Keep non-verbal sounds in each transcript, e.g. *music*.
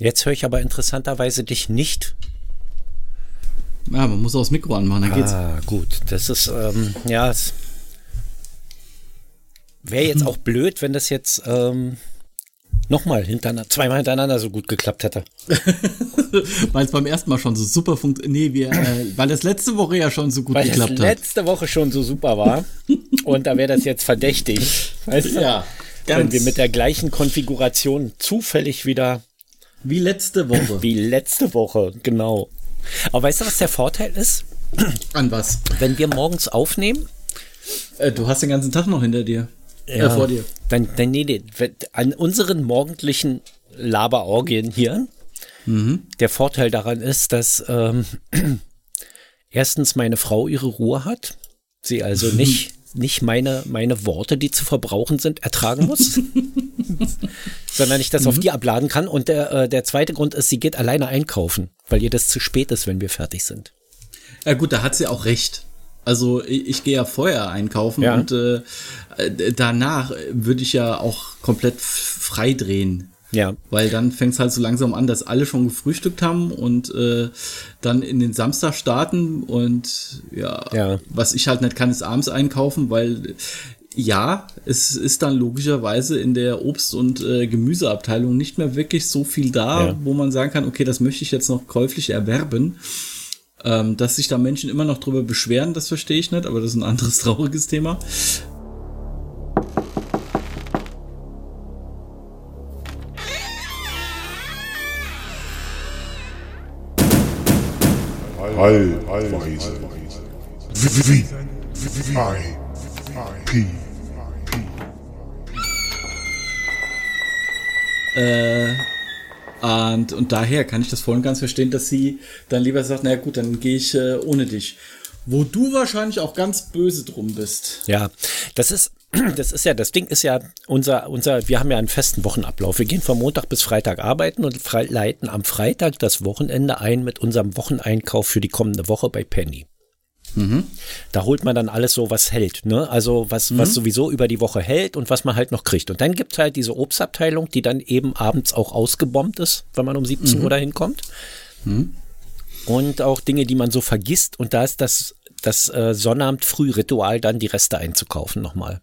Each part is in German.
Jetzt höre ich aber interessanterweise dich nicht. Ja, man muss auch das Mikro anmachen, dann geht's. Ah, gut. Das ist, ähm, ja, es wäre jetzt auch blöd, wenn das jetzt ähm, nochmal hintereinander, zweimal hintereinander so gut geklappt hätte. *laughs* weil es beim ersten Mal schon so super funktioniert. Nee, wir, äh, weil das letzte Woche ja schon so gut weil geklappt das letzte Woche schon so super war. *laughs* und da wäre das jetzt verdächtig. Weißt du? Ja, Wenn wir mit der gleichen Konfiguration zufällig wieder Wie letzte Woche. wie letzte Woche, genau. Aber weißt du, was der Vorteil ist? An was? Wenn wir morgens aufnehmen, Äh, du hast den ganzen Tag noch hinter dir. Äh, vor dir. Dann, dann nee, nee, an unseren morgendlichen Laberorgien hier, Mhm. der Vorteil daran ist, dass ähm, *clears throat* erstens meine Frau ihre Ruhe hat, sie also *laughs* nicht, nicht meine, meine Worte, die zu verbrauchen sind, ertragen muss, *laughs* sondern ich das auf die abladen kann. Und der, äh, der zweite Grund ist, sie geht alleine einkaufen, weil ihr das zu spät ist, wenn wir fertig sind. Ja gut, da hat sie auch recht. Also ich, ich gehe ja vorher einkaufen Ja. und äh, äh, danach würde ich ja auch komplett frei drehen. Ja, Weil dann fängt es halt so langsam an, dass alle schon gefrühstückt haben und äh, dann in den Samstag starten und ja, Ja. was ich halt nicht kann, ist abends einkaufen, weil ja, es ist dann logischerweise in der Obst- und äh, Gemüseabteilung nicht mehr wirklich so viel da, Ja. wo man sagen kann, okay, das möchte ich jetzt noch käuflich erwerben. Ähm, dass sich da Menschen immer noch drüber beschweren, das verstehe ich nicht, aber das ist ein anderes *laughs* trauriges Thema. Allweise. Wie, P, Äh, und, und daher kann ich das voll und ganz verstehen, dass sie dann lieber sagt, naja gut, dann gehe ich äh, ohne dich. Wo du wahrscheinlich auch ganz böse drum bist. Ja, das ist, *clears throat* das ist ja, das Ding ist ja, unser, unser, wir haben ja einen festen Wochenablauf. Wir gehen von Montag bis Freitag arbeiten und frei, leiten am Freitag das Wochenende ein mit unserem Wocheneinkauf für die kommende Woche bei Penny. Da holt man dann alles so, was hält, ne? Also was, was sowieso über die Woche hält und was man halt noch kriegt. Und dann gibt's halt diese Obstabteilung, die dann eben abends auch ausgebombt ist, wenn man um 17 Uhr dahin kommt. Und auch Dinge, die man so vergisst. Und da ist das, das äh, Sonnabend-Frühritual, dann die Reste einzukaufen nochmal.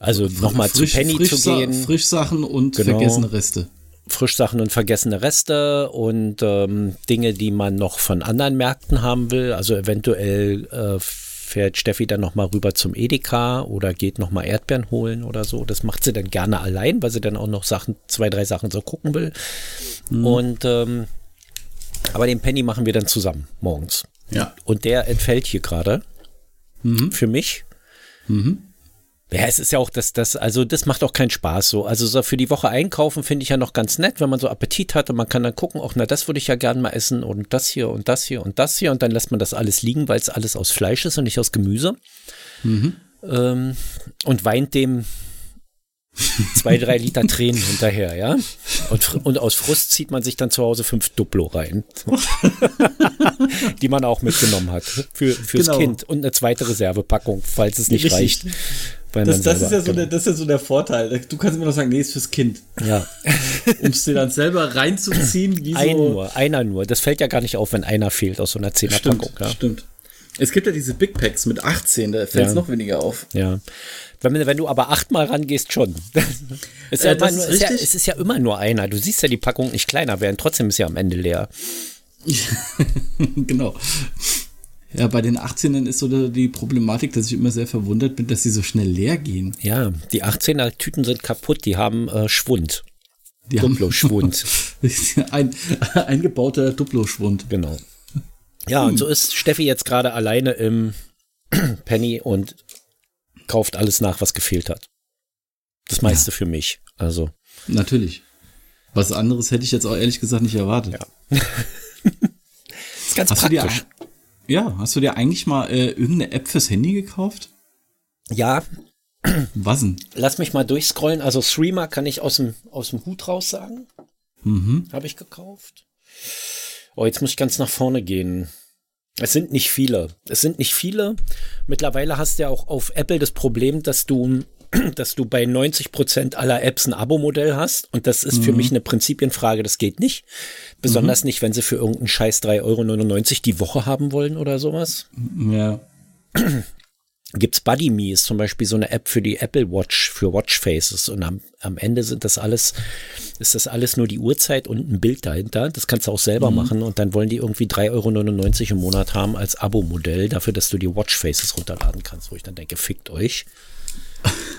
Also nochmal zu Frisch- Penny zu Frischsa- gehen, Frischsachen und Genau. vergessene Reste. Frischsachen und vergessene Reste und ähm, Dinge, die man noch von anderen Märkten haben will. Also eventuell äh, fährt Steffi dann nochmal rüber zum Edeka oder geht nochmal Erdbeeren holen oder so. Das macht sie dann gerne allein, weil sie dann auch noch Sachen, zwei, drei Sachen so gucken will. Und ähm, aber den Penny machen wir dann zusammen morgens. Ja. Und der entfällt hier gerade für mich. Ja, es ist ja auch das, das, also das macht auch keinen Spaß so. Also so für die Woche einkaufen finde ich ja noch ganz nett, wenn man so Appetit hat und man kann dann gucken, auch na, das würde ich ja gern mal essen und das hier und das hier und das hier und dann lässt man das alles liegen, weil es alles aus Fleisch ist und nicht aus Gemüse. Ähm, und weint dem zwei, drei Liter Tränen hinterher, ja. Und, und aus Frust zieht man sich dann zu Hause fünf Duplo rein. die man auch mitgenommen hat. Für, fürs Genau. Kind. Und eine zweite Reservepackung, falls es nicht Richtig. reicht. Das, das, ist ja so der, das ist ja so der Vorteil. Du kannst immer noch sagen, nee, ist fürs Kind. Ja, *laughs* Um es dir dann selber reinzuziehen, wie ein so. nur, einer nur. Das fällt ja gar nicht auf, wenn einer fehlt aus so einer Zehnerpackung. Stimmt, Ja. stimmt. Es gibt ja diese Big Packs mit 18, da fällt es Ja. noch weniger auf. ja. Wenn, wenn du aber achtmal rangehst, schon. *laughs* ist ja Äh, nur, ist ja, es ist ja immer nur einer. Du siehst ja die Packung nicht kleiner werden, trotzdem ist ja am Ende leer. *laughs* genau. Ja, bei den 18ern ist so die Problematik, dass ich immer sehr verwundert bin, dass sie so schnell leer gehen. Ja, die 18er Tüten sind kaputt, die haben äh, Schwund. Die Duplo-Schwund. *laughs* ein *laughs* eingebauter Duplo-Schwund. Genau. Ja, und so ist Steffi jetzt gerade alleine im *clears throat* Penny und kauft alles nach, was gefehlt hat. Das meiste für mich. Also, Natürlich. Was anderes hätte ich jetzt auch ehrlich gesagt nicht erwartet. Ja. *laughs* ist ganz Hast du dir, praktisch. Ja, hast du dir eigentlich mal äh, irgendeine App fürs Handy gekauft? Ja, Was denn? lass mich mal durchscrollen. Also, Streamer kann ich aus dem, aus dem Hut raus sagen. Mhm. Habe ich gekauft. Oh, jetzt muss ich ganz nach vorne gehen. Es sind nicht viele. Es sind nicht viele. Mittlerweile hast du ja auch auf Apple das Problem, dass du *clears throat* dass du bei 90 Prozent aller Apps ein Abo-Modell hast. Und das ist für mich eine Prinzipienfrage, das geht nicht. Besonders nicht, wenn sie für irgendeinen Scheiß 3,99 Euro die Woche haben wollen oder sowas. Ja. *clears throat* Gibt's Buddy Me ist zum Beispiel so eine App für die Apple Watch, für Watchfaces. Und am, am Ende sind das alles, ist das alles nur die Uhrzeit und ein Bild dahinter. Das kannst du auch selber machen. Und dann wollen die irgendwie 3,99 Euro im Monat haben als Abo-Modell dafür, dass du die Watchfaces runterladen kannst. Wo ich dann denke, fickt euch. *laughs*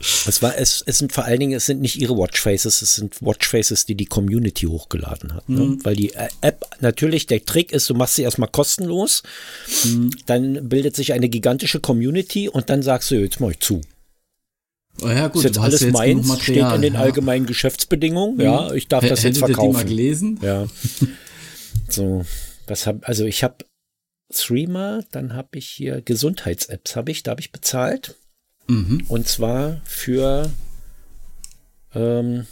Es war, es, es sind vor allen Dingen, es sind nicht ihre Watchfaces, es sind Watchfaces, die die Community hochgeladen hat. Ne? Weil die äh, App, natürlich, der Trick ist, du machst sie erstmal kostenlos, dann bildet sich eine gigantische Community und dann sagst du, jetzt mach ich zu. Oh ja, ist gut, jetzt du hast alles jetzt meins, steht in den ja. allgemeinen Geschäftsbedingungen, ja, ich darf H- das jetzt ihr die mal verkaufen. gelesen? Ja. *laughs* So, was hab, also ich habe Threema, dann habe ich hier Gesundheits-Apps, habe ich, da habe ich bezahlt. Mhm. Und zwar für, ähm,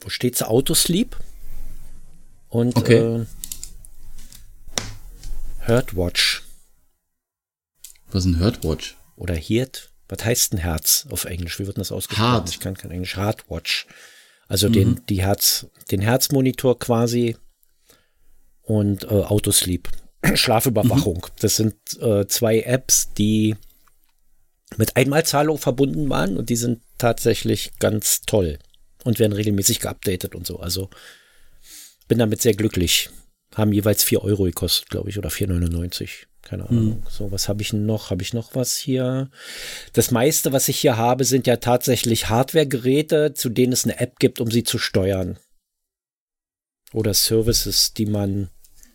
wo steht's? Autosleep und Okay. äh, Heartwatch Was ist ein Heartwatch? oder Hirt. Was heißt ein Herz auf Englisch? Wie wird das ausgesprochen? Heart. Ich kann kein Englisch. Heartwatch. Also den, die Herz, den Herzmonitor quasi und äh, Autosleep. *clears throat* Schlafüberwachung. Das sind äh, zwei Apps, die mit Einmalzahlung verbunden waren und die sind tatsächlich ganz toll und werden regelmäßig geupdatet und so. Also bin damit sehr glücklich. Haben jeweils 4 Euro gekostet, glaube ich, oder 4,99. Keine Ahnung. So, was habe ich noch? Habe ich noch was hier? Das meiste, was ich hier habe, sind ja tatsächlich Hardware-Geräte, zu denen es eine App gibt, um sie zu steuern. Oder Services, die man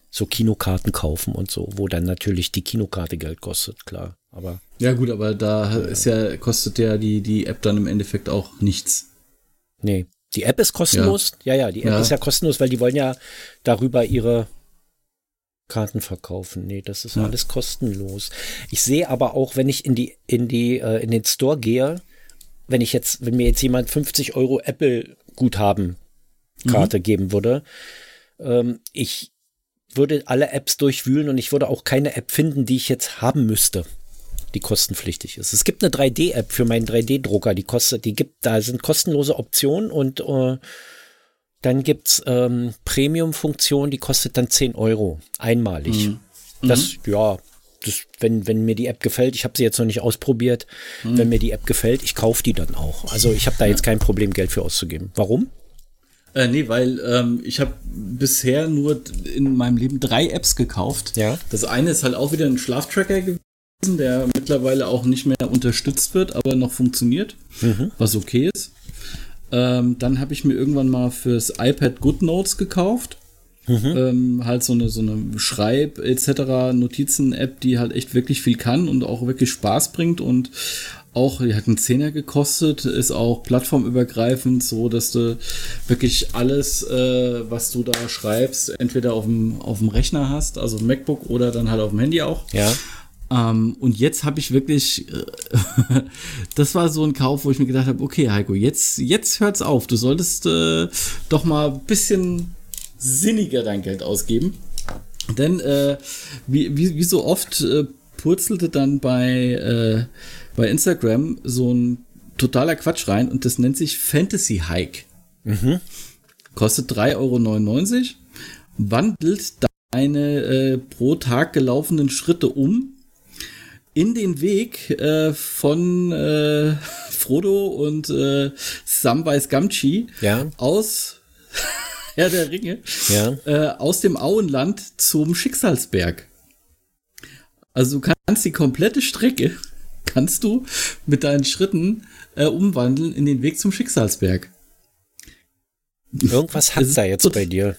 so Kinokarten kaufen und so, wo dann natürlich die Kinokarte Geld kostet, klar. Aber Ja, gut, aber da ist ja, kostet ja die, die App dann im Endeffekt auch nichts. nee. Die App ist kostenlos. Ja, ja, die App Ja. ist ja kostenlos, weil die wollen ja darüber ihre Karten verkaufen. Nee, das ist Ja. alles kostenlos. Ich sehe aber auch, wenn ich in die, in die, äh, in den Store gehe, wenn ich jetzt, wenn mir jetzt jemand 50 Euro Apple Guthaben Karte geben würde, ähm, ich würde alle Apps durchwühlen und ich würde auch keine App finden, die ich jetzt haben müsste, die kostenpflichtig ist. Es gibt eine 3D-App für meinen 3D-Drucker, die kostet, die gibt, da sind kostenlose Optionen und äh, dann gibt's ähm, Premium-Funktion, die kostet dann 10 Euro einmalig. Das, ja, das, wenn, wenn mir die App gefällt, ich habe sie jetzt noch nicht ausprobiert, wenn mir die App gefällt, ich kaufe die dann auch. Also ich habe da jetzt kein Problem, Geld für auszugeben. Warum? Äh, nee, weil ähm, ich habe bisher nur in meinem Leben drei Apps gekauft. Ja. Das eine ist halt auch wieder ein Schlaftracker gewesen, der mittlerweile auch nicht mehr unterstützt wird, aber noch funktioniert, was okay ist. Ähm, dann habe ich mir irgendwann mal fürs iPad GoodNotes gekauft. Ähm, halt so eine, so eine Schreib- etc. Notizen-App, die halt echt wirklich viel kann und auch wirklich Spaß bringt und auch, die hat einen Zehner gekostet, ist auch plattformübergreifend, so dass du wirklich alles, äh, was du da schreibst, entweder auf dem, auf dem Rechner hast, also MacBook oder dann halt auf dem Handy auch. Ja. Ähm, und jetzt habe ich wirklich, äh, *laughs* das war so ein Kauf, wo ich mir gedacht habe, okay, Heiko, jetzt, jetzt hört's auf. Du solltest äh, doch mal ein bisschen sinniger dein Geld ausgeben. Denn äh, wie, wie, wie so oft äh, purzelte dann bei, äh, bei Instagram so ein totaler Quatsch rein und das nennt sich Fantasy Hike. Kostet 3,99 Euro, wandelt deine äh, pro Tag gelaufenen Schritte um in den Weg äh, von äh, *laughs* Frodo und äh, Samwise Gamgee Ja. aus *laughs* Herr der Ringe Ja. äh, aus dem Auenland zum Schicksalsberg. Also du kannst die komplette Strecke kannst du mit deinen Schritten äh, umwandeln in den Weg zum Schicksalsberg. Irgendwas ist da jetzt bei dir.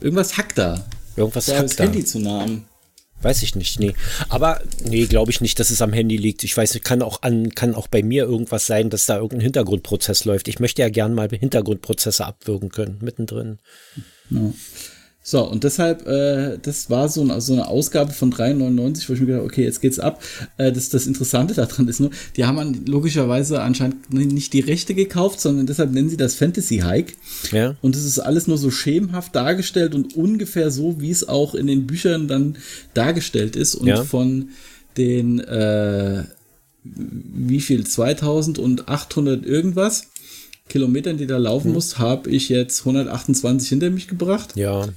Irgendwas hackt da. Irgendwas Da hackt da. Handy zu nah am. Weiß ich nicht, nee. Aber nee, glaube ich nicht, dass es am Handy liegt. Ich weiß, kann auch an, kann auch bei mir irgendwas sein, dass da irgendein Hintergrundprozess läuft. Ich möchte ja gern mal Hintergrundprozesse abwürgen können, mittendrin. So, und deshalb, äh, das war so eine, so eine Ausgabe von 3,99, wo ich mir gedacht habe, okay, jetzt geht's ab. Äh, das, das Interessante daran ist nur, die haben an, logischerweise anscheinend nicht die Rechte gekauft, sondern deshalb nennen sie das Fantasy Hike. Ja. Und es ist alles nur so schemenhaft dargestellt und ungefähr so, wie es auch in den Büchern dann dargestellt ist. Und Ja. von den, äh, wie viel, 2800 irgendwas Kilometern, die da laufen hm. muss, habe ich jetzt 128 hinter mich gebracht. Ja.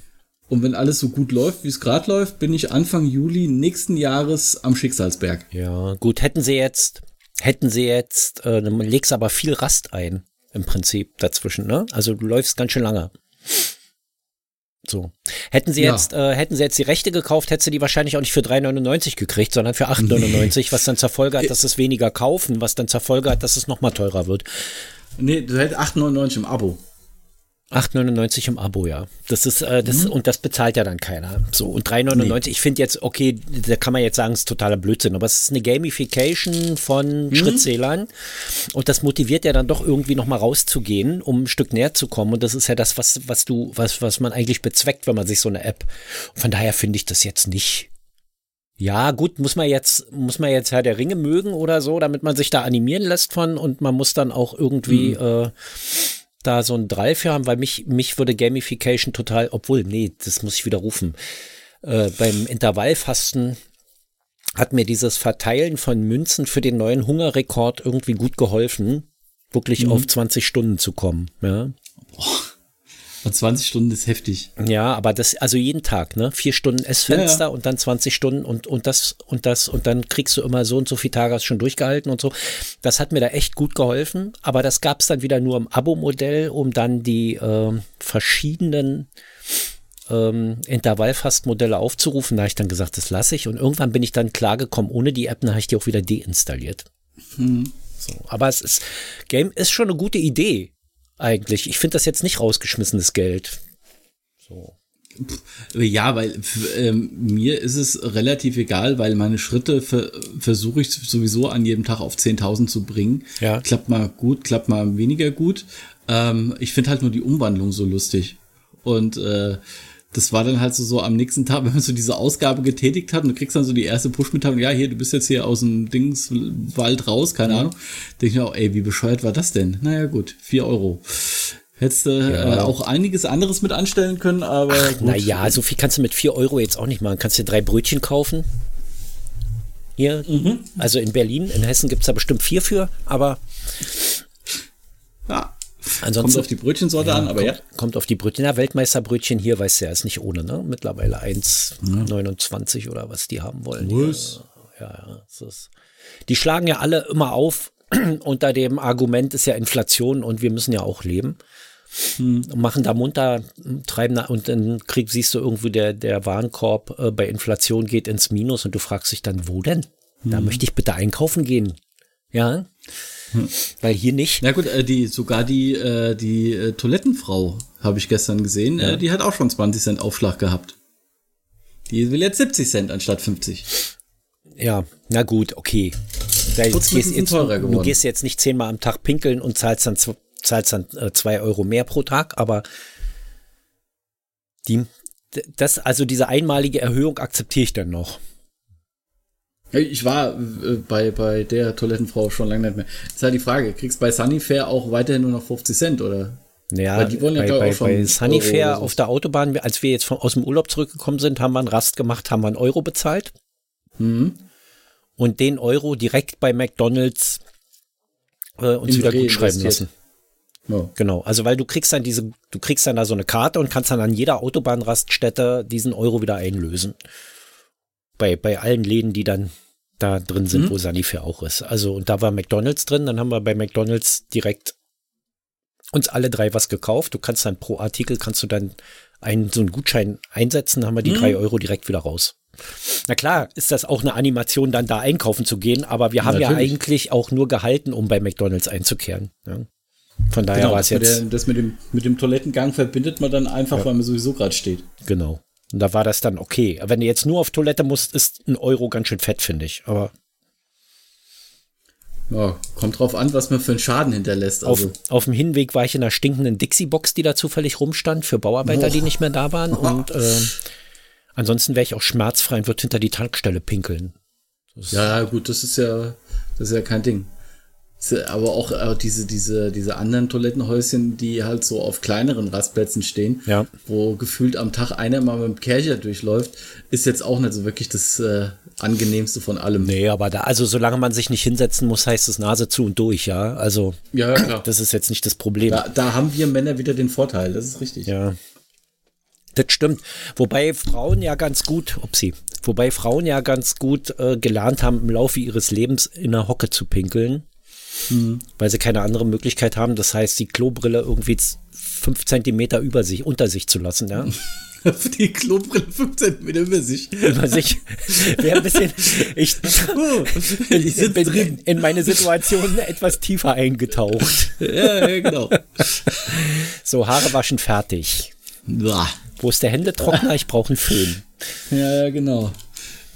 Und wenn alles so gut läuft, wie es gerade läuft, bin ich Anfang Juli nächsten Jahres am Schicksalsberg. Ja, gut, hätten sie jetzt, hätten sie jetzt, äh, legst aber viel Rast ein, im Prinzip dazwischen, ne? Also du läufst ganz schön lange. So. Hätten sie ja. jetzt, äh, hätten sie jetzt die Rechte gekauft, hätte sie die wahrscheinlich auch nicht für 3,99 gekriegt, sondern für 8,99, nee. was dann zur Folge hat, dass es weniger kaufen, was dann zur Folge hat, dass es nochmal teurer wird. Nee, du hättest 8,99 im Abo. 8,99 im Abo, ja. Das ist, äh, das, mhm. und das bezahlt ja dann keiner. So, und 3,99, nee. ich finde jetzt, okay, da kann man jetzt sagen, es ist totaler Blödsinn, aber es ist eine Gamification von mhm. Schrittzählern und das motiviert ja dann doch irgendwie nochmal rauszugehen, um ein Stück näher zu kommen und das ist ja das, was, was du, was, was man eigentlich bezweckt, wenn man sich so eine App, von daher finde ich das jetzt nicht ja, gut, muss man jetzt, muss man jetzt Herr der Ringe mögen oder so, damit man sich da animieren lässt von und man muss dann auch irgendwie mhm. äh, da so ein Drive für haben, weil mich, mich würde Gamification total, obwohl, nee, das muss ich wieder rufen. Äh, beim Intervallfasten hat mir dieses Verteilen von Münzen für den neuen Hungerrekord irgendwie gut geholfen, wirklich mhm. auf 20 Stunden zu kommen. Ja. Boah. Und 20 Stunden ist heftig. Ja, aber das, also jeden Tag, ne? Vier Stunden Essfenster ja, ja. und dann 20 Stunden und, und das und das und dann kriegst du immer so und so viele Tage hast schon durchgehalten und so. Das hat mir da echt gut geholfen, aber das gab es dann wieder nur im Abo-Modell, um dann die äh, verschiedenen ähm, Intervallfastmodelle aufzurufen. Da habe ich dann gesagt, das lasse ich. Und irgendwann bin ich dann klargekommen, ohne die App, dann habe ich die auch wieder deinstalliert. Hm. So, aber es ist, Game ist schon eine gute Idee eigentlich. Ich finde das jetzt nicht rausgeschmissenes Geld. So. Ja, weil ähm, mir ist es relativ egal, weil meine Schritte ver versuche ich sowieso an jedem Tag auf 10.000 zu bringen. Ja. Klappt mal gut, klappt mal weniger gut. Ähm, ich finde halt nur die Umwandlung so lustig. Und äh, das war dann halt so, so am nächsten Tag, *laughs* wenn man so diese Ausgabe getätigt hat und du kriegst dann so die erste Push-Mitteilung, ja, hier, du bist jetzt hier aus dem Dingswald raus, keine mhm. Ahnung. Denke ich mir auch, ey, wie bescheuert war das denn? Naja, gut, vier Euro. Hättest du ja. äh, auch einiges anderes mit anstellen können, aber. Naja, so viel kannst du mit vier Euro jetzt auch nicht machen. Kannst dir drei Brötchen kaufen. Hier. Mhm. Also in Berlin, in Hessen gibt's da bestimmt vier für, aber. Ansonsten, kommt auf die Brötchensorte ja, an, aber kommt, ja. Kommt auf die Brötchen. Ja, Weltmeisterbrötchen hier, weißt du ja, ist nicht ohne, ne? Mittlerweile 1,29 ja. oder was die haben wollen. Was? Ja, ja. ja ist, die schlagen ja alle immer auf *clears throat* unter dem Argument ist ja Inflation und wir müssen ja auch leben. Hm. Machen da munter, treiben da, und dann krieg, siehst du irgendwie der, der Warenkorb äh, bei Inflation geht ins Minus und du fragst dich dann, wo denn? Hm. Da möchte ich bitte einkaufen gehen. Ja. Hm. Weil hier nicht. Na gut, äh, die, sogar die, äh, die äh, Toilettenfrau habe ich gestern gesehen, äh, ja. die hat auch schon 20 Cent Aufschlag gehabt. Die will jetzt 70 Cent anstatt 50. Ja, na gut, okay. Da jetzt gehst jetzt, du gehst jetzt nicht zehnmal am Tag pinkeln und zahlst dann, zahlst dann äh, zwei Euro mehr pro Tag, aber die, das, also diese einmalige Erhöhung akzeptiere ich dann noch. Ich war äh, bei, bei der Toilettenfrau schon lange nicht mehr. Das ist halt die Frage, kriegst du bei Sunnyfair auch weiterhin nur noch 50 Cent, oder? Ja, Weil die wollen ja bei, bei, auch schon bei Sunnyfair auf der Autobahn, als wir jetzt von, aus dem Urlaub zurückgekommen sind, haben wir einen Rast gemacht, haben wir einen Euro bezahlt. Mhm. Und den Euro direkt bei McDonalds äh, uns wieder gut schreiben lassen. Ja. Genau, also weil du kriegst dann diese, du kriegst dann da so eine Karte und kannst dann an jeder Autobahnraststätte diesen Euro wieder einlösen. Bei, bei allen Läden, die dann da drin sind, mhm. wo Sanifair auch ist. Also, und da war McDonalds drin, dann haben wir bei McDonalds direkt uns alle drei was gekauft. Du kannst dann pro Artikel, kannst du dann einen, so einen Gutschein einsetzen, haben wir die mhm. drei Euro direkt wieder raus. Na klar, ist das auch eine Animation, dann da einkaufen zu gehen, aber wir haben Natürlich. ja eigentlich auch nur gehalten, um bei McDonalds einzukehren. Ja. Von daher genau, war es jetzt. Der, das mit dem, mit dem Toilettengang verbindet man dann einfach, ja. weil man sowieso gerade steht. Genau. Und da war das dann okay. Wenn du jetzt nur auf Toilette musst, ist ein Euro ganz schön fett, finde ich. Aber. Ja, kommt drauf an, was man für einen Schaden hinterlässt. Also. Auf, auf dem Hinweg war ich in einer stinkenden Dixie-Box, die da zufällig rumstand, für Bauarbeiter, oh. die nicht mehr da waren. *laughs* Und äh, ansonsten wäre ich auch schmerzfrei und würde hinter die Tankstelle pinkeln. ja, gut, das ist ja, das ist ja kein Ding. Aber auch, auch diese, diese, diese anderen Toilettenhäuschen, die halt so auf kleineren Rastplätzen stehen, Ja. wo gefühlt am Tag einer mal mit dem Kercher durchläuft, ist jetzt auch nicht so wirklich das äh, angenehmste von allem. Nee, aber da, also solange man sich nicht hinsetzen muss, heißt es Nase zu und durch, ja. Also, Ja, ja, das ist jetzt nicht das Problem. Da, da haben wir Männer wieder den Vorteil, das ist richtig. Ja. Das stimmt. Wobei Frauen ja ganz gut, upsie, wobei Frauen ja ganz gut äh, gelernt haben, im Laufe ihres Lebens in der Hocke zu pinkeln, weil sie keine andere Möglichkeit haben. Das heißt, die Klobrille irgendwie fünf Zentimeter über sich, unter sich zu lassen, ja. *laughs* Die Klobrille 5 cm über sich. über sich. Wäre ein bisschen, ich *laughs* ich sitz bin drin. in meine Situation etwas tiefer eingetaucht. Ja, ja, genau. So, Haare waschen fertig. Uah. Wo ist der Händetrockner? Ich brauche einen Föhn. Ja, ja, genau.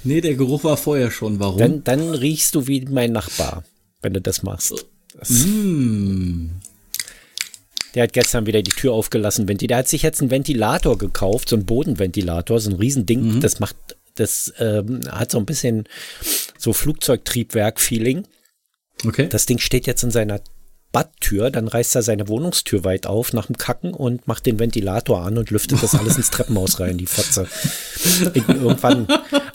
Nee, der Geruch war vorher schon. Warum? Dann, dann riechst du wie mein Nachbar, wenn du das machst. Das, Mm. Der hat gestern wieder die Tür aufgelassen. Venti- Der hat sich jetzt einen Ventilator gekauft, so einen Bodenventilator, so ein Riesending. Das macht, das ähm, hat so ein bisschen so Flugzeugtriebwerk-Feeling. Okay. Das Ding steht jetzt in seiner Badtür, dann reißt er seine Wohnungstür weit auf nach dem Kacken und macht den Ventilator an und lüftet das alles ins *laughs* Treppenhaus rein, die Fotze. Irgendwann,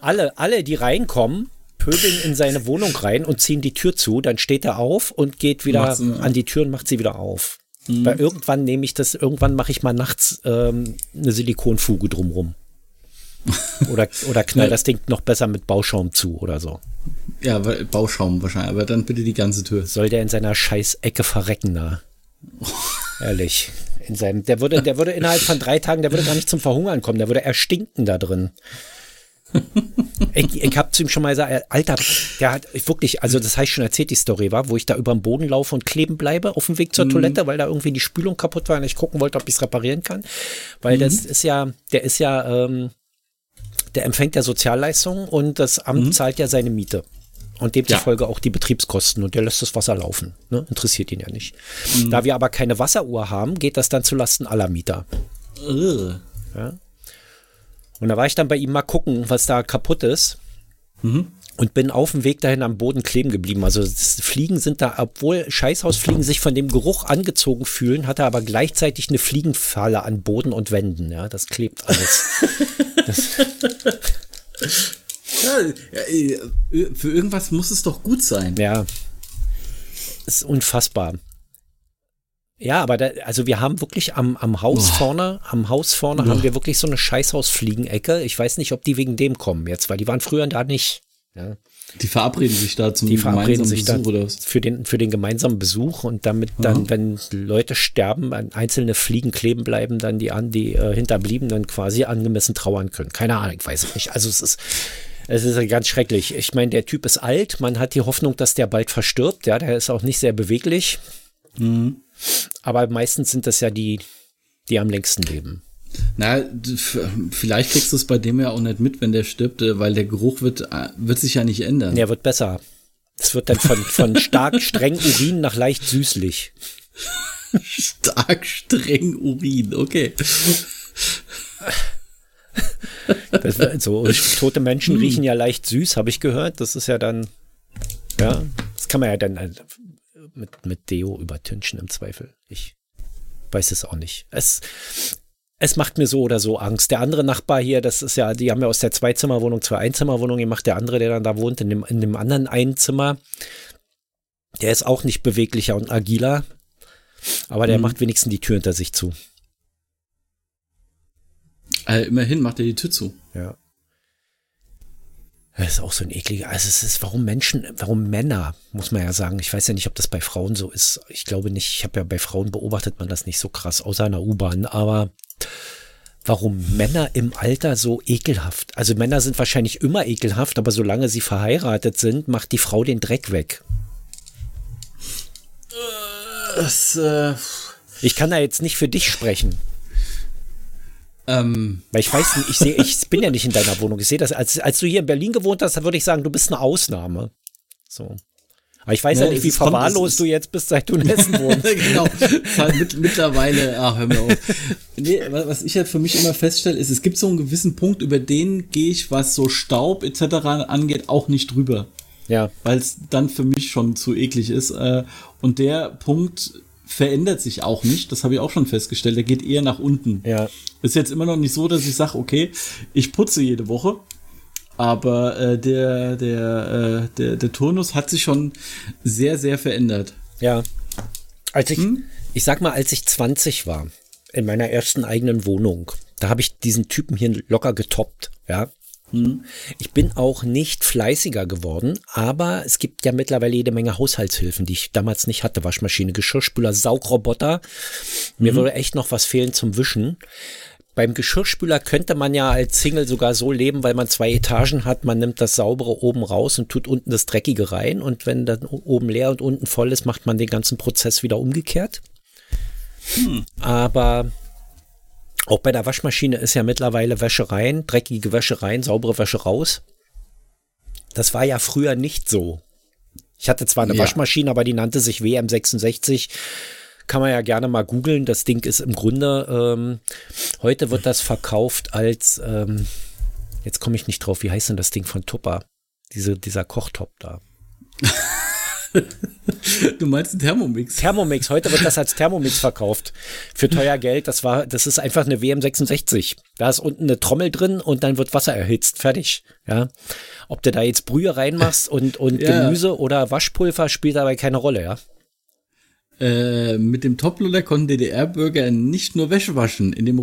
alle, alle, die reinkommen, pöbeln in seine Wohnung rein und ziehen die Tür zu, dann steht er auf und geht wieder sie- an die Tür und macht sie wieder auf. Mhm. Weil irgendwann nehme ich das, irgendwann mache ich mal nachts ähm, eine Silikonfuge drumrum. *laughs* Oder, oder knall das Ding noch besser mit Bauschaum zu oder so. Ja, Bauschaum wahrscheinlich, aber dann bitte die ganze Tür. soll der in seiner scheiß Ecke verrecken da. *laughs* Ehrlich. In seinem, der würde, der würde innerhalb von drei Tagen, der würde gar nicht zum Verhungern kommen, der würde erstinken da drin. *laughs* Ich, ich habe zu ihm schon mal gesagt, Alter, der hat ich wirklich, also das heißt schon erzählt, die Story war, wo ich da über den Boden laufe und kleben bleibe auf dem Weg zur Toilette, weil da irgendwie die Spülung kaputt war und ich gucken wollte, ob ich es reparieren kann. Weil das ist ja, der ist ja, ähm, der empfängt ja Sozialleistungen und das Amt zahlt ja seine Miete. Und demzufolge auch die Betriebskosten und der lässt das Wasser laufen. Ne? Interessiert ihn ja nicht. Da wir aber keine Wasseruhr haben, geht das dann zulasten aller Mieter. Ugh. Und da war ich dann bei ihm mal gucken, was da kaputt ist. Und bin auf dem Weg dahin am Boden kleben geblieben. Also das Fliegen sind da, obwohl Scheißhausfliegen sich von dem Geruch angezogen fühlen, hat er aber gleichzeitig eine Fliegenfalle an Boden und Wänden. Ja, das klebt alles. *laughs* Ja, ja, äh, für irgendwas muss es doch gut sein. Ja. Ist unfassbar. Ja, aber da, also wir haben wirklich am, am Haus Boah. vorne, am Haus vorne haben wir wirklich so eine Scheißhausfliegenecke. Ich weiß nicht, ob die wegen dem kommen jetzt, weil die waren früher da nicht. Ja. Die verabreden sich da zum Die verabreden gemeinsamen sich Besuch oder was? für den, für den gemeinsamen Besuch und damit dann, wenn Leute sterben, an einzelne Fliegen kleben bleiben, dann die an, die äh, Hinterbliebenen quasi angemessen trauern können. Keine Ahnung, ich weiß es nicht. Also es ist, es ist ganz schrecklich. Ich meine, der Typ ist alt, man hat die Hoffnung, dass der bald verstirbt, ja, der ist auch nicht sehr beweglich. Aber meistens sind das ja die, die am längsten leben. Na, vielleicht kriegst du es bei dem ja auch nicht mit, wenn der stirbt, äh, weil der Geruch wird, äh, wird sich ja nicht ändern. Der wird besser. Es wird dann von, von stark streng Urin nach leicht süßlich. Stark streng Urin, okay. Das, wird so *laughs* tote Menschen riechen ja leicht süß, habe ich gehört. Das ist ja dann, ja, das kann man ja dann äh, mit, mit Deo übertünchen im Zweifel. Ich weiß es auch nicht. Es, es macht mir so oder so Angst. Der andere Nachbar hier, das ist ja, die haben ja aus der Zweizimmerwohnung zwei Einzimmerwohnung gemacht. Der andere, der dann da wohnt, in dem, in dem anderen Einzimmer, der ist auch nicht beweglicher und agiler. Aber der macht wenigstens die Tür hinter sich zu. Äh, immerhin macht er die Tür zu. Ja. Das ist auch so ein ekliger. Also es ist, warum Menschen, warum Männer, muss man ja sagen. Ich weiß ja nicht, ob das bei Frauen so ist. Ich glaube nicht. Ich habe ja bei Frauen beobachtet man das nicht so krass, außer einer U-Bahn. Aber warum Männer im Alter so ekelhaft? Also Männer sind wahrscheinlich immer ekelhaft, aber solange sie verheiratet sind, macht die Frau den Dreck weg. Das, äh, Ich kann da jetzt nicht für dich sprechen. Ähm, Weil ich weiß nicht, ich sehe, ich bin ja nicht in deiner Wohnung. Ich sehe das, als, als du hier in Berlin gewohnt hast, würde ich sagen, du bist eine Ausnahme. So. Aber ich weiß ja, Ja, nicht, wie verwahrlost du jetzt bist, seit du in Hessen wohnst. *laughs* genau. Halt mit, mittlerweile, ach, hör mir auf. Nee, wa- was ich halt für mich immer feststelle, ist, es gibt so einen gewissen Punkt, über den gehe ich, was so Staub etc. angeht, auch nicht drüber. Ja. Weil es dann für mich schon zu eklig ist. Äh, und der Punkt verändert sich auch nicht. Das habe ich auch schon festgestellt. Der geht eher nach unten. Ja. Ist jetzt immer noch nicht so, dass ich sage, okay, ich putze jede Woche. Aber äh, der, der, äh, der, der Turnus hat sich schon sehr, sehr verändert. Ja. Als ich, ich sag mal, als ich 20 war, in meiner ersten eigenen Wohnung, da habe ich diesen Typen hier locker getoppt, ja. Ich bin auch nicht fleißiger geworden, aber es gibt ja mittlerweile jede Menge Haushaltshilfen, die ich damals nicht hatte. Waschmaschine, Geschirrspüler, Saugroboter. Mir würde echt noch was fehlen zum Wischen. Beim Geschirrspüler könnte man ja als Single sogar so leben, weil man zwei Etagen hat. Man nimmt das saubere oben raus und tut unten das dreckige rein. Und wenn dann oben leer und unten voll ist, macht man den ganzen Prozess wieder umgekehrt. Aber auch bei der Waschmaschine ist ja mittlerweile Wäsche rein, dreckige Wäsche rein, saubere Wäsche raus. Das war ja früher nicht so. Ich hatte zwar eine Ja. Waschmaschine, aber die nannte sich WM66. Kann man ja gerne mal googeln. Das Ding ist im Grunde, ähm, heute wird das verkauft als, ähm, jetzt komme ich nicht drauf, wie heißt denn das Ding von Tupper? Diese, dieser Kochtop da. *laughs* *laughs* Du meinst einen Thermomix? Thermomix, heute wird das als Thermomix verkauft. Für teuer Geld. Das war, das ist einfach eine WM66. Da ist unten eine Trommel drin und dann wird Wasser erhitzt. Fertig. Ja. Ob du da jetzt Brühe reinmachst und, und Ja. Gemüse oder Waschpulver spielt dabei keine Rolle, ja. Äh, mit dem Toploader konnten DDR-Bürger nicht nur Wäsche waschen. In dem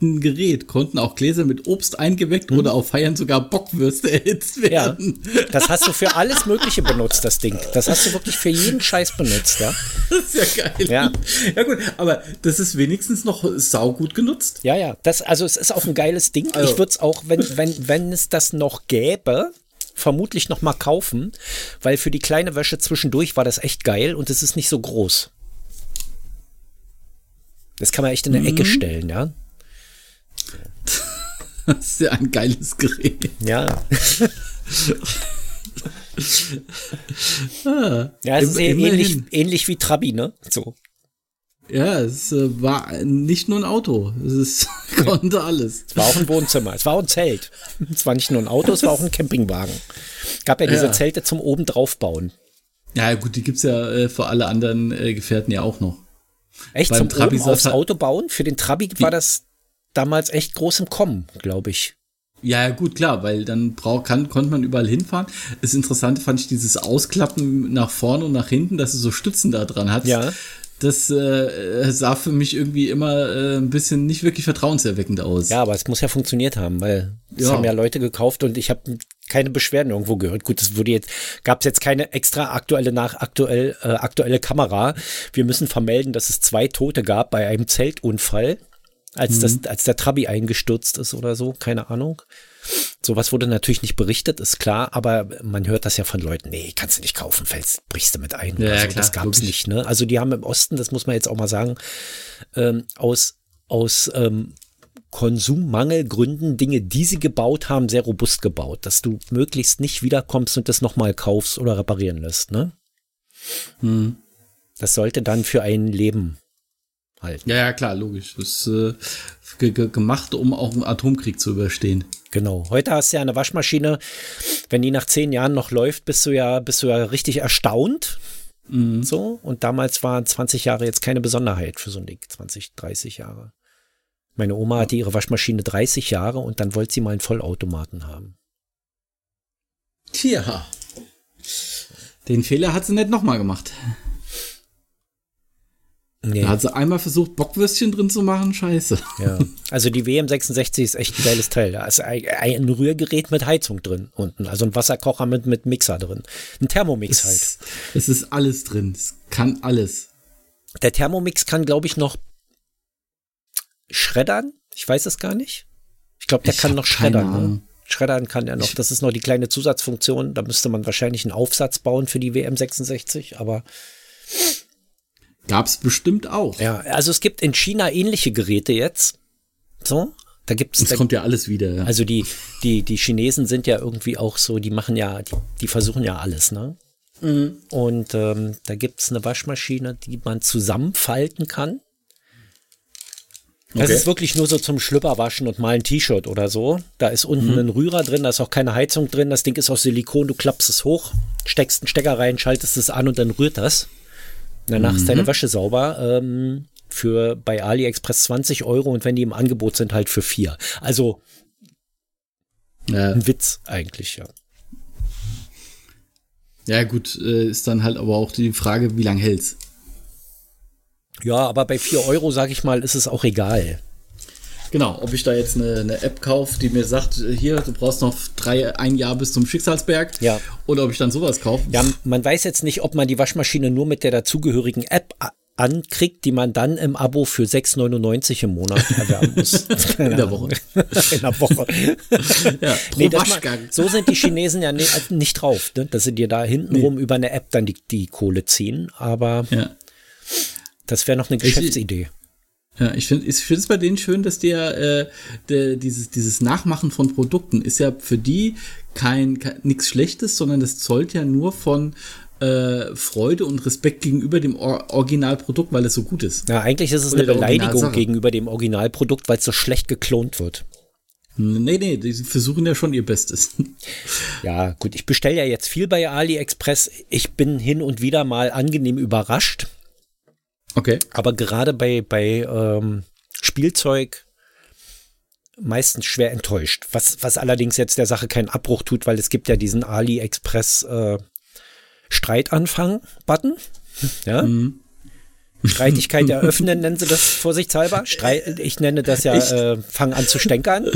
robusten Gerät konnten auch Gläser mit Obst eingeweckt oder auf Feiern sogar Bockwürste *laughs* erhitzt Ja. werden. Das hast du für alles Mögliche benutzt, das Ding. Das hast du wirklich für jeden Scheiß benutzt, ja. *laughs* Das ist ja geil. Ja. ja gut, aber das ist wenigstens noch saugut genutzt. Ja, ja. Das, also es ist auch ein geiles Ding. Also- Ich würde es auch, wenn, wenn, wenn es das noch gäbe, vermutlich noch mal kaufen, weil für die kleine Wäsche zwischendurch war das echt geil und es ist nicht so groß. Das kann man echt in der Ecke stellen, ja. Das ist ja ein geiles Gerät. Ja. *laughs* ja, es ist ähnlich, ähnlich wie Trabi, ne? So. Ja, es äh, war nicht nur ein Auto. Es ist, *laughs* konnte alles. Es war auch ein Wohnzimmer, es war auch ein Zelt. Es war nicht nur ein Auto, es war auch ein Campingwagen. Gab ja diese Ja. Zelte zum oben drauf bauen. Ja, gut, die gibt's ja äh, für alle anderen äh, Gefährten ja auch noch. Echt Beim zum Trabi oben aufs Auto bauen? Für den Trabi war das damals echt groß im Kommen, glaube ich. Ja, ja, gut, klar, weil dann brauch, kann, konnte man überall hinfahren. Das Interessante fand ich dieses Ausklappen nach vorne und nach hinten, dass du so Stützen da dran hast. Ja. Das äh, sah für mich irgendwie immer äh, ein bisschen nicht wirklich vertrauenserweckend aus. Ja, aber es muss ja funktioniert haben, weil es Ja. haben ja Leute gekauft und ich habe keine Beschwerden irgendwo gehört. Gut, es wurde jetzt, gab es jetzt keine extra aktuelle nach aktuell äh, aktuelle Kamera. Wir müssen vermelden, dass es zwei Tote gab bei einem Zeltunfall, als das, als der Trabi eingestürzt ist oder so, keine Ahnung. Sowas wurde natürlich nicht berichtet, ist klar, aber man hört das ja von Leuten, nee, kannst du nicht kaufen, fällst, brichst du mit ein. Ja, also, klar, das gab's logisch. nicht, ne? Also die haben im Osten, das muss man jetzt auch mal sagen, ähm, aus, aus ähm, Konsummangelgründen Dinge, die sie gebaut haben, sehr robust gebaut, dass du möglichst nicht wiederkommst und das nochmal kaufst oder reparieren lässt, ne? Hm. Das sollte dann für ein Leben halten. Ja, ja, klar, logisch. Das ist äh, ge ge gemacht, um auch einen Atomkrieg zu überstehen. Genau. Heute hast du ja eine Waschmaschine. Wenn die nach zehn Jahren noch läuft, bist du ja, bist du ja richtig erstaunt. So. Und damals waren 20 Jahre jetzt keine Besonderheit für so ein Ding. 20, 30 Jahre. Meine Oma hatte ihre Waschmaschine 30 Jahre und dann wollte sie mal einen Vollautomaten haben. Tja. Den Fehler hat sie nicht nochmal gemacht. Nee, Da hat sie einmal versucht, Bockwürstchen drin zu machen. Scheiße. ja. Also die WM66 ist echt ein geiles Teil. Da ist ein, Rührgerät mit Heizung drin unten. Also ein Wasserkocher mit, mit Mixer drin. Ein Thermomix halt. Es, es ist alles drin. Es kann alles. Der Thermomix kann, glaube ich, noch schreddern. Ich weiß es gar nicht. Ich glaube, der Ich kann noch schreddern. Ne? Schreddern kann er noch. Das ist noch die kleine Zusatzfunktion. Da müsste man wahrscheinlich einen Aufsatz bauen für die WM66. Aber Gab's bestimmt auch. ja, also es gibt in China ähnliche Geräte jetzt. So, da gibt's. Es Da, kommt ja alles wieder. Ja. also die, die, die Chinesen sind ja irgendwie auch so, die machen ja, die, die versuchen ja alles, ne? Und ähm, da gibt's eine Waschmaschine, die man zusammenfalten kann. Das Okay. ist wirklich nur so zum Schlüpperwaschen und mal ein T-Shirt oder so. Da ist unten ein Rührer drin, da ist auch keine Heizung drin. Das Ding ist aus Silikon, du klappst es hoch, steckst einen Stecker rein, schaltest es an und dann rührt das. Danach ist deine Wäsche sauber. Ähm, für bei AliExpress 20 Euro und wenn die im Angebot sind, halt für vier. Also Ja, ein Witz eigentlich, ja. ja gut, äh, ist dann halt aber auch die Frage, wie lange hält's? Ja, aber bei vier Euro, sag ich mal, ist es auch egal. Genau, ob ich da jetzt eine, eine App kaufe, die mir sagt, hier, du brauchst noch drei, ein Jahr bis zum Schicksalsberg. Ja. Oder ob ich dann sowas kaufe. Ja, man weiß jetzt nicht, ob man die Waschmaschine nur mit der dazugehörigen App ankriegt, die man dann im Abo für 6,99 im Monat erwerben muss. *laughs* *laughs* In der Woche. *laughs* In der Woche. Ja, Nee, das ma- Waschgang. so sind die Chinesen ja ni- nicht drauf, ne? dass sie dir da hintenrum über eine App dann die, die Kohle ziehen. Aber Ja. das wäre noch eine Geschäftsidee. Ja, ich finde ich finde es bei denen schön, dass der, äh, der dieses, dieses Nachmachen von Produkten ist ja für die kein, kein nichts Schlechtes, sondern das zollt ja nur von äh, Freude und Respekt gegenüber dem Or Originalprodukt, weil es so gut ist. Ja, eigentlich ist es Oder eine Beleidigung gegenüber dem Originalprodukt, weil es so schlecht geklont wird. Nee, nee, die versuchen ja schon ihr Bestes. *laughs* Ja, gut, ich bestelle ja jetzt viel bei AliExpress. Ich bin hin und wieder mal angenehm überrascht. Okay. Aber gerade bei, bei ähm, Spielzeug meistens schwer enttäuscht. Was, was allerdings jetzt der Sache keinen Abbruch tut, weil es gibt ja diesen AliExpress äh, Streitanfang-Button. *laughs* Ja. Streitigkeit eröffnen, nennen sie das vorsichtshalber. Streit, ich nenne das ja äh, Fang an zu stänkern.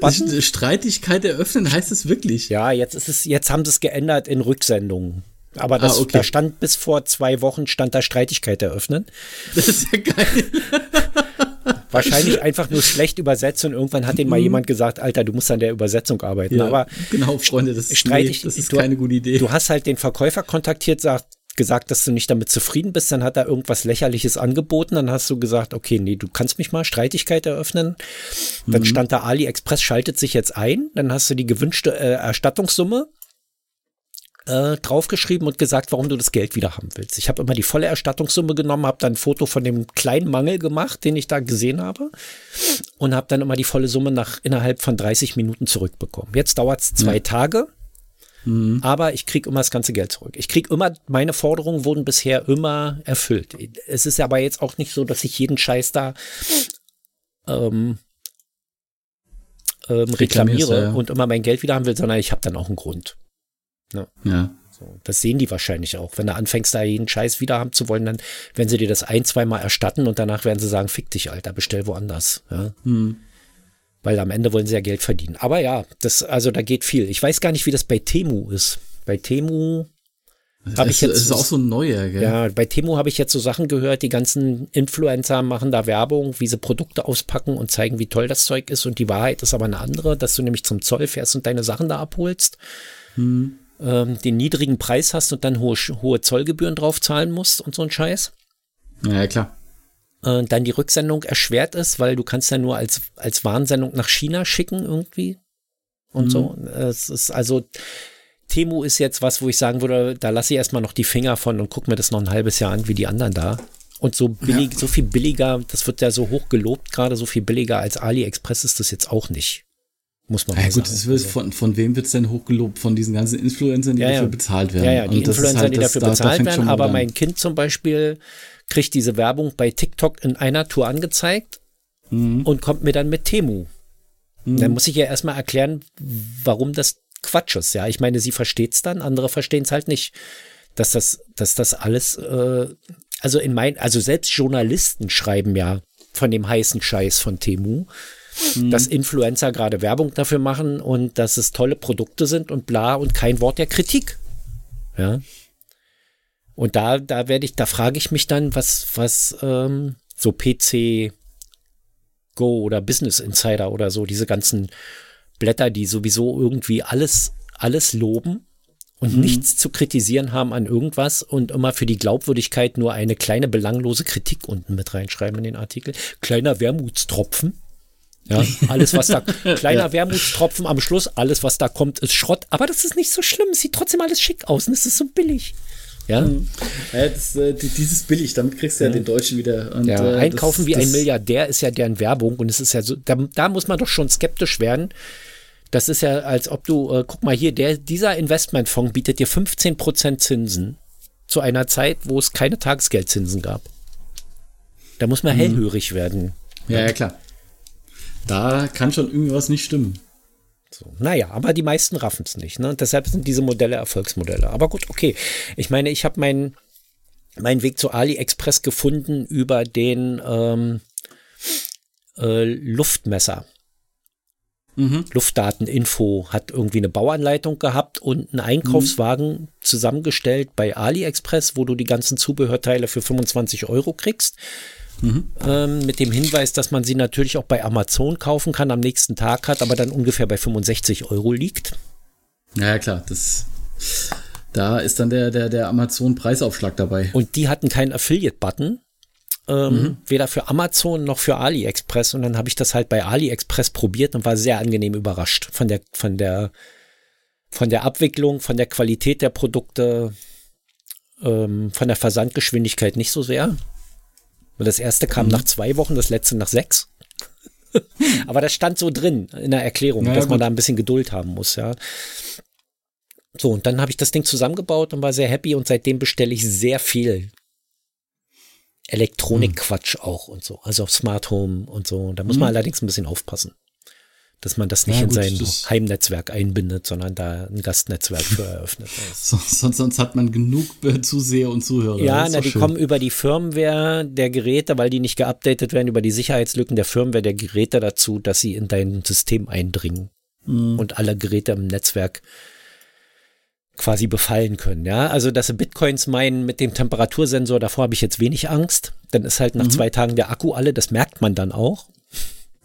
Button. Streitigkeit eröffnen heißt es wirklich. Ja, jetzt ist es, jetzt haben sie es geändert in Rücksendungen. Aber das, Ah, okay. da stand bis vor zwei Wochen stand da Streitigkeit eröffnen. Das ist ja geil. *laughs* Wahrscheinlich einfach nur schlecht übersetzt und irgendwann hat denen mal jemand gesagt, Alter, du musst an der Übersetzung arbeiten. Mhm. Ja, Aber genau, Freunde, das ist, streitig, nee, das ist du, keine gute Idee. Du hast halt den Verkäufer kontaktiert, sagt, gesagt, dass du nicht damit zufrieden bist, dann hat er irgendwas lächerliches angeboten, dann hast du gesagt, okay, nee, du kannst mich mal Streitigkeit eröffnen. Dann stand da AliExpress schaltet sich jetzt ein, dann hast du die gewünschte äh, Erstattungssumme äh, draufgeschrieben und gesagt, warum du das Geld wieder haben willst. Ich habe immer die volle Erstattungssumme genommen, habe dann ein Foto von dem kleinen Mangel gemacht, den ich da gesehen habe und habe dann immer die volle Summe nach innerhalb von 30 Minuten zurückbekommen. Jetzt dauert es zwei Tage, aber ich kriege immer das ganze Geld zurück. Ich kriege immer, meine Forderungen wurden bisher immer erfüllt. Es ist aber jetzt auch nicht so, dass ich jeden Scheiß da ähm, ähm, reklamiere ja. und immer mein Geld wieder haben will, sondern ich habe dann auch einen Grund. Ja. So, das sehen die wahrscheinlich auch. Wenn du anfängst, da jeden Scheiß wieder haben zu wollen, dann werden sie dir das ein, zweimal erstatten und danach werden sie sagen, fick dich, Alter, bestell woanders. Ja? Hm. Weil am Ende wollen sie ja Geld verdienen. Aber ja, das, also da geht viel. Ich weiß gar nicht, wie das bei Temu ist. Bei Temu habe ich jetzt. Es ist auch so ein neuer, gell? ja, bei Temu habe ich jetzt so Sachen gehört, die ganzen Influencer machen da Werbung, wie sie Produkte auspacken und zeigen, wie toll das Zeug ist. Und die Wahrheit ist aber eine andere, dass du nämlich zum Zoll fährst und deine Sachen da abholst, Hm. Ähm, den niedrigen Preis hast und dann hohe, hohe Zollgebühren drauf zahlen musst und so ein Scheiß. Ja, ja, klar. Äh, dann die Rücksendung erschwert ist, weil du kannst ja nur als, als Warnsendung nach China schicken irgendwie und so. Es ist also, Temu ist jetzt was, wo ich sagen würde, da lasse ich erstmal noch die Finger von und guck mir das noch ein halbes Jahr an, wie die anderen da. Und so billig, so viel billiger, das wird ja so hoch gelobt, gerade so viel billiger als AliExpress ist das jetzt auch nicht. Muss man Ja, mal gut, sagen. das wird, von, von wem wird es denn hochgelobt? Von diesen ganzen Influencern, die Ja, ja. dafür bezahlt werden. Ja, ja, die das Influencer, halt die das- dafür da- da bezahlt fängt werden, aber mal mein an. Kind zum Beispiel kriegt diese Werbung bei TikTok in einer Tour angezeigt Mhm. und kommt mir dann mit Temu. Dann muss ich ja erstmal erklären, warum das Quatsch ist. Ja, ich meine, sie versteht es dann, andere verstehen es halt nicht. Dass das, dass das alles, äh, also in mein, also selbst Journalisten schreiben ja von dem heißen Scheiß von Temu, dass Influencer gerade Werbung dafür machen und dass es tolle Produkte sind und bla und kein Wort der Kritik. Ja. Und da, da werde ich, da frage ich mich dann, was, was ähm, so PC Go oder Business Insider oder so, diese ganzen Blätter, die sowieso irgendwie alles, alles loben und nichts zu kritisieren haben an irgendwas und immer für die Glaubwürdigkeit nur eine kleine belanglose Kritik unten mit reinschreiben in den Artikel. Kleiner Wermutstropfen. Ja, alles, was da, *laughs* kleiner Wermutstropfen am Schluss, alles, was da kommt, ist Schrott. Aber das ist nicht so schlimm. Sieht trotzdem alles schick aus und es ist so billig. Ja? Mhm. ja das, äh, dieses billig, damit kriegst du ja, ja den Deutschen wieder. Und, ja, äh, einkaufen das, wie das ein Milliardär ist ja deren Werbung und es ist ja so, da, da muss man doch schon skeptisch werden. Das ist ja, als ob du, äh, guck mal hier, der, dieser Investmentfonds bietet dir 15% Zinsen zu einer Zeit, wo es keine Tagesgeldzinsen gab. Da muss man mhm. hellhörig werden. Ja, ja, klar. Da kann schon irgendwas nicht stimmen. So, naja, aber die meisten raffen es nicht. Ne? Und deshalb sind diese Modelle Erfolgsmodelle. Aber gut, okay. Ich meine, ich habe meinen mein Weg zu AliExpress gefunden über den ähm, äh, Luftmesser. Mhm. Luftdateninfo hat irgendwie eine Bauanleitung gehabt und einen Einkaufswagen mhm. zusammengestellt bei AliExpress, wo du die ganzen Zubehörteile für 25 Euro kriegst. Mhm. Ähm, mit dem Hinweis, dass man sie natürlich auch bei Amazon kaufen kann, am nächsten Tag hat, aber dann ungefähr bei 65 Euro liegt. Ja, klar, das, da ist dann der, der, der Amazon-Preisaufschlag dabei. Und die hatten keinen Affiliate-Button. Ähm, mhm. Weder für Amazon noch für AliExpress. Und dann habe ich das halt bei AliExpress probiert und war sehr angenehm überrascht von der, von der, von der Abwicklung, von der Qualität der Produkte, ähm, von der Versandgeschwindigkeit nicht so sehr. Und das erste kam mhm. nach zwei Wochen, das letzte nach sechs. *laughs* Aber das stand so drin in der Erklärung, naja, dass man gut. da ein bisschen Geduld haben muss, ja. So, und dann habe ich das Ding zusammengebaut und war sehr happy und seitdem bestelle ich sehr viel Elektronikquatsch hm. auch und so. Also auf Smart Home und so. Da muss man allerdings ein bisschen aufpassen. Dass man das nicht ja, in gut, sein Heimnetzwerk einbindet, sondern da ein Gastnetzwerk für eröffnet. *laughs* sonst, sonst hat man genug Zuseher und Zuhörer. Ja, na, die schön. kommen über die Firmware der Geräte, weil die nicht geupdatet werden, über die Sicherheitslücken der Firmware der Geräte dazu, dass sie in dein System eindringen mhm. und alle Geräte im Netzwerk quasi befallen können. Ja, also dass sie Bitcoins meinen mit dem Temperatursensor, davor habe ich jetzt wenig Angst. Dann ist halt nach mhm. zwei Tagen der Akku alle, das merkt man dann auch.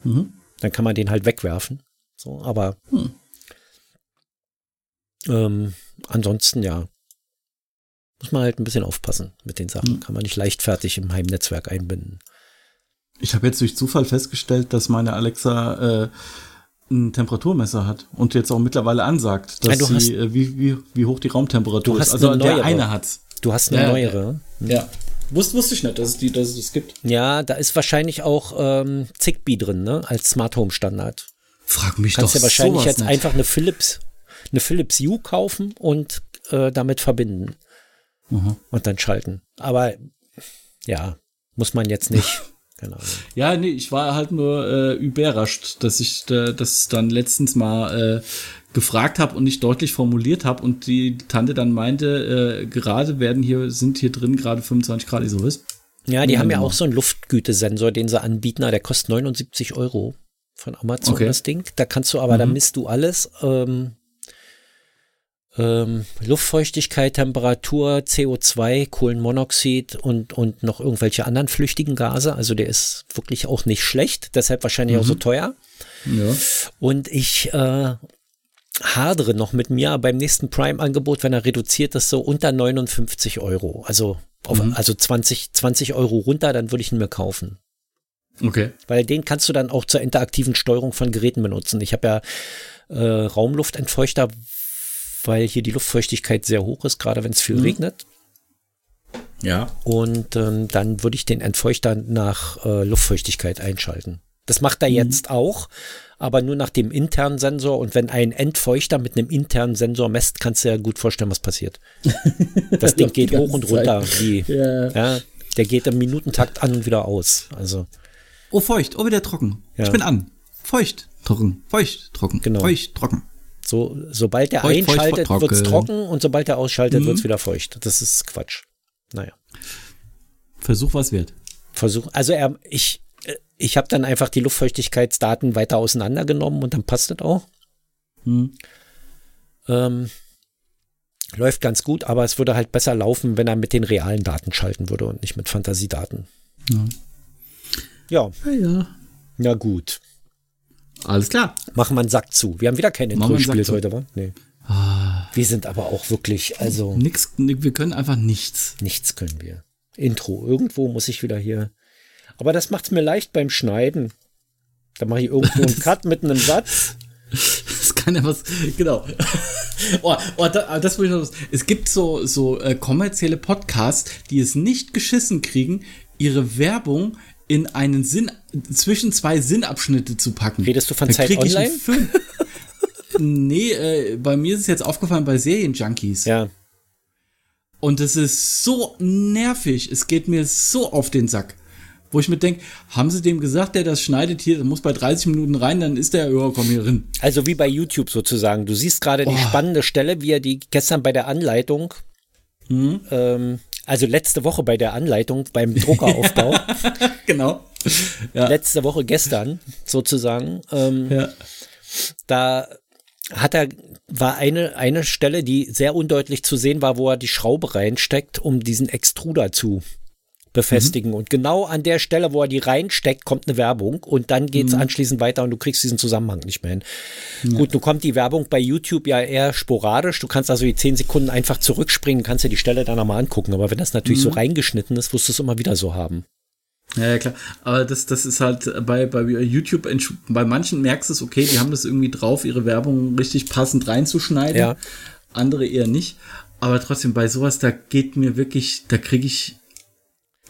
Mhm. Dann kann man den halt wegwerfen. So, aber mhm. ähm, ansonsten ja. Muss man halt ein bisschen aufpassen mit den Sachen. Mhm. Kann man nicht leichtfertig im Heimnetzwerk einbinden. Ich habe jetzt durch Zufall festgestellt, dass meine Alexa äh, ein Temperaturmesser hat und jetzt auch mittlerweile ansagt, dass ja, sie, äh, wie, wie, wie hoch die Raumtemperatur ist. Also eine der eine hat. Du hast eine ja, neuere. Ja. Wusste, wusste ich nicht, dass es, die, dass es das gibt. Ja, da ist wahrscheinlich auch ähm, Zigbee drin, ne? Als Smart Home Standard. Frag mich Kannst doch ja wahrscheinlich jetzt nicht. einfach eine Philips, eine Philips U kaufen und äh, damit verbinden. Mhm. Und dann schalten. Aber ja, muss man jetzt nicht. *laughs* Keine Ahnung. Ja, nee, ich war halt nur äh, überrascht, dass ich äh, das dann letztens mal äh, gefragt habe und nicht deutlich formuliert habe und die Tante dann meinte, äh, gerade werden hier, sind hier drin gerade 25 Grad. Ich so, was? Ja, die haben ja auch so einen Luftgütesensor, den sie anbieten, der kostet 79 Euro von Amazon, okay. das Ding. Da kannst du aber, mhm. da misst du alles. Ähm, ähm, Luftfeuchtigkeit, Temperatur, CO2, Kohlenmonoxid und, und noch irgendwelche anderen flüchtigen Gase. Also der ist wirklich auch nicht schlecht, deshalb wahrscheinlich mhm. auch so mhm. teuer. Ja. Und ich äh, hadere noch mit mir beim nächsten Prime-Angebot, wenn er reduziert ist, so unter 59 Euro. Also, auf, mhm. also 20, 20 Euro runter, dann würde ich ihn mir kaufen. Okay. Weil den kannst du dann auch zur interaktiven Steuerung von Geräten benutzen. Ich habe ja äh, Raumluftentfeuchter, weil hier die Luftfeuchtigkeit sehr hoch ist, gerade wenn es viel mhm. regnet. Ja. Und ähm, dann würde ich den Entfeuchter nach äh, Luftfeuchtigkeit einschalten. Das macht er mhm. jetzt auch, aber nur nach dem internen Sensor. Und wenn ein Entfeuchter mit einem internen Sensor messt, kannst du ja gut vorstellen, was passiert. *laughs* Das Ding geht hoch und runter. Wie, ja. ja. Der geht im Minutentakt an und wieder aus. Also. Oh, feucht. Oh, wieder trocken. Ja. Ich bin an. Feucht, trocken. Feucht, trocken. Genau. Feucht, trocken. So, sobald der feucht, einschaltet, wird es trocken und sobald er ausschaltet, mhm. wird es wieder feucht. Das ist Quatsch. Naja. Versuch was wert. Versuch, also er, ich, ich habe dann einfach die Luftfeuchtigkeitsdaten weiter auseinandergenommen und dann passt das auch. Mhm. Ähm, läuft ganz gut, aber es würde halt besser laufen, wenn er mit den realen Daten schalten würde und nicht mit Fantasiedaten. Ja. Ja. Ja, ja. Na gut. Alles klar. Machen wir einen Sack zu. Wir haben wieder kein Intro-Spiel heute, wa? Nee. Ah. Wir sind aber auch wirklich, also. Nix, wir können einfach nichts. Nichts können wir. Intro. Irgendwo muss ich wieder hier. Aber das macht es mir leicht beim Schneiden. Da mache ich irgendwo einen *laughs* Cut mit einem Satz. Das kann ja was, genau. *laughs* oh, oh, da, das ich noch, es gibt so, so äh, kommerzielle Podcasts, die es nicht geschissen kriegen, ihre Werbung in einen Sinn, zwischen zwei Sinnabschnitte zu packen. Redest du von da Zeit Online? *laughs* nee, äh, bei mir ist es jetzt aufgefallen bei Serienjunkies. Ja. Und es ist so nervig. Es geht mir so auf den Sack. Wo ich mir denke, haben sie dem gesagt, der das schneidet hier, der muss bei 30 Minuten rein, dann ist der, ja, komm hier rein. Also wie bei YouTube sozusagen. Du siehst gerade oh. die spannende Stelle, wie er die gestern bei der Anleitung, mhm. ähm, also letzte Woche bei der Anleitung beim Druckeraufbau. *laughs* genau. Ja. Letzte Woche gestern sozusagen. Ähm, ja. Da hat er, war eine, eine Stelle, die sehr undeutlich zu sehen war, wo er die Schraube reinsteckt, um diesen Extruder zu befestigen. Mhm. Und genau an der Stelle, wo er die reinsteckt, kommt eine Werbung und dann geht es mhm. anschließend weiter und du kriegst diesen Zusammenhang nicht mehr hin. Ja. Gut, nun kommt die Werbung bei YouTube ja eher sporadisch. Du kannst also die zehn Sekunden einfach zurückspringen, kannst dir die Stelle dann nochmal angucken. Aber wenn das natürlich mhm. so reingeschnitten ist, wirst du es immer wieder so haben. Ja, ja, klar. Aber das, das ist halt bei, bei YouTube, bei manchen merkst du es, okay, die haben das irgendwie drauf, ihre Werbung richtig passend reinzuschneiden. Ja. Andere eher nicht. Aber trotzdem, bei sowas, da geht mir wirklich, da kriege ich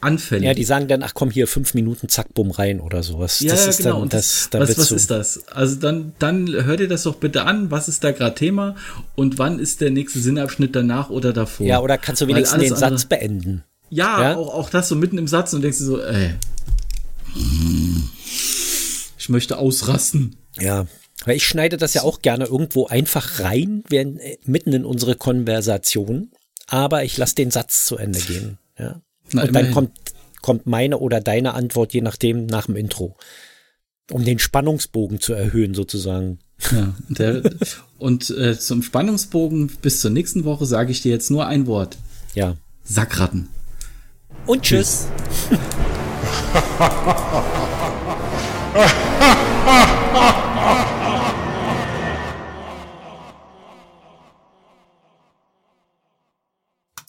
Anfälle. Ja, die sagen dann, ach komm, hier fünf Minuten, zack, bumm, rein oder sowas. Ja, das ja, genau. Dann, das, dann was was ist das? Also dann, dann hört ihr das doch bitte an. Was ist da gerade Thema und wann ist der nächste Sinnabschnitt danach oder davor? Ja, oder kannst du wenigstens den Satz beenden? Ja, ja? Auch, auch das so mitten im Satz und denkst du so, ey, ich möchte ausrasten. Ja, weil ich schneide das ja auch gerne irgendwo einfach rein, während, äh, mitten in unsere Konversation, aber ich lasse den Satz zu Ende gehen. Ja. Na, und dann kommt, kommt meine oder deine Antwort, je nachdem, nach dem Intro. Um den Spannungsbogen zu erhöhen, sozusagen. Ja, der, und äh, zum Spannungsbogen bis zur nächsten Woche sage ich dir jetzt nur ein Wort. Ja. Sackratten. Und tschüss. tschüss. *laughs*